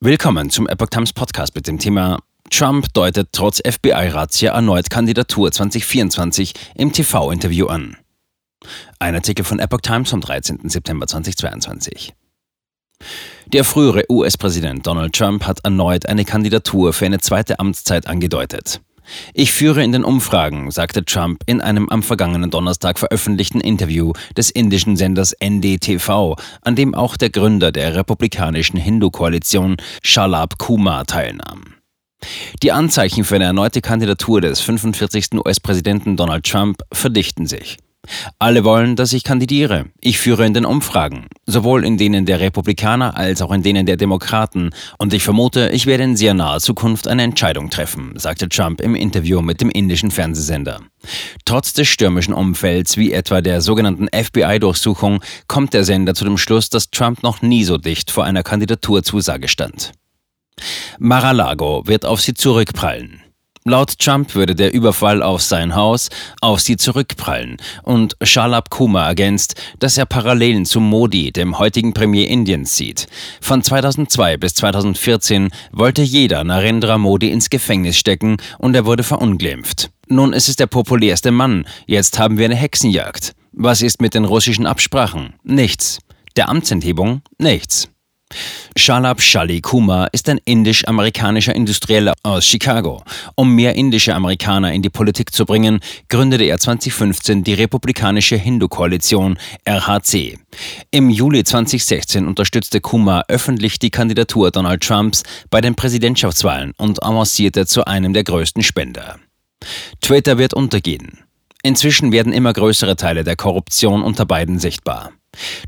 Willkommen zum Epoch Times Podcast mit dem Thema Trump deutet trotz FBI-Razzia erneut Kandidatur 2024 im TV-Interview an. Ein Artikel von Epoch Times vom 13. September 2022. Der frühere US-Präsident Donald Trump hat erneut eine Kandidatur für eine zweite Amtszeit angedeutet. Ich führe in den Umfragen, sagte Trump in einem am vergangenen Donnerstag veröffentlichten Interview des indischen Senders NDTV, an dem auch der Gründer der republikanischen Hindu-Koalition Shalab Kumar teilnahm. Die Anzeichen für eine erneute Kandidatur des 45. US-Präsidenten Donald Trump verdichten sich. Alle wollen, dass ich kandidiere. Ich führe in den Umfragen, sowohl in denen der Republikaner als auch in denen der Demokraten. Und ich vermute, ich werde in sehr naher Zukunft eine Entscheidung treffen, sagte Trump im Interview mit dem indischen Fernsehsender. Trotz des stürmischen Umfelds, wie etwa der sogenannten FBI-Durchsuchung, kommt der Sender zu dem Schluss, dass Trump noch nie so dicht vor einer Kandidaturzusage stand. Mar-a-Lago wird auf sie zurückprallen. Laut Trump würde der Überfall auf sein Haus auf sie zurückprallen und Shalab Kumar ergänzt, dass er Parallelen zu Modi, dem heutigen Premier Indiens, sieht. Von 2002 bis 2014 wollte jeder Narendra Modi ins Gefängnis stecken und er wurde verunglimpft. Nun ist es der populärste Mann, jetzt haben wir eine Hexenjagd. Was ist mit den russischen Absprachen? Nichts. Der Amtsenthebung? Nichts. Shalab Shali Kumar ist ein indisch-amerikanischer Industrieller aus Chicago. Um mehr indische Amerikaner in die Politik zu bringen, gründete er 2015 die Republikanische Hindu-Koalition RHC. Im Juli 2016 unterstützte Kumar öffentlich die Kandidatur Donald Trumps bei den Präsidentschaftswahlen und avancierte zu einem der größten Spender. Twitter wird untergehen. Inzwischen werden immer größere Teile der Korruption unter beiden sichtbar.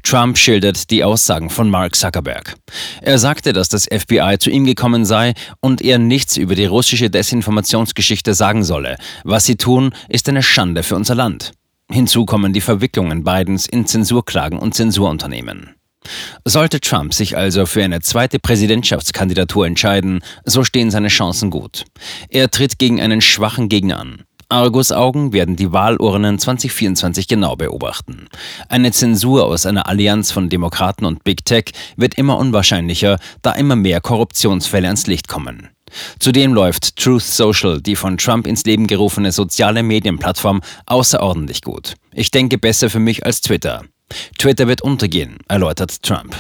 Trump schildert die Aussagen von Mark Zuckerberg. Er sagte, dass das FBI zu ihm gekommen sei und er nichts über die russische Desinformationsgeschichte sagen solle. Was sie tun, ist eine Schande für unser Land. Hinzu kommen die Verwicklungen Bidens in Zensurklagen und Zensurunternehmen. Sollte Trump sich also für eine zweite Präsidentschaftskandidatur entscheiden, so stehen seine Chancen gut. Er tritt gegen einen schwachen Gegner an. Argus-Augen werden die Wahlurnen 2024 genau beobachten. Eine Zensur aus einer Allianz von Demokraten und Big Tech wird immer unwahrscheinlicher, da immer mehr Korruptionsfälle ans Licht kommen. Zudem läuft Truth Social, die von Trump ins Leben gerufene soziale Medienplattform, außerordentlich gut. Ich denke besser für mich als Twitter. Twitter wird untergehen, erläutert Trump.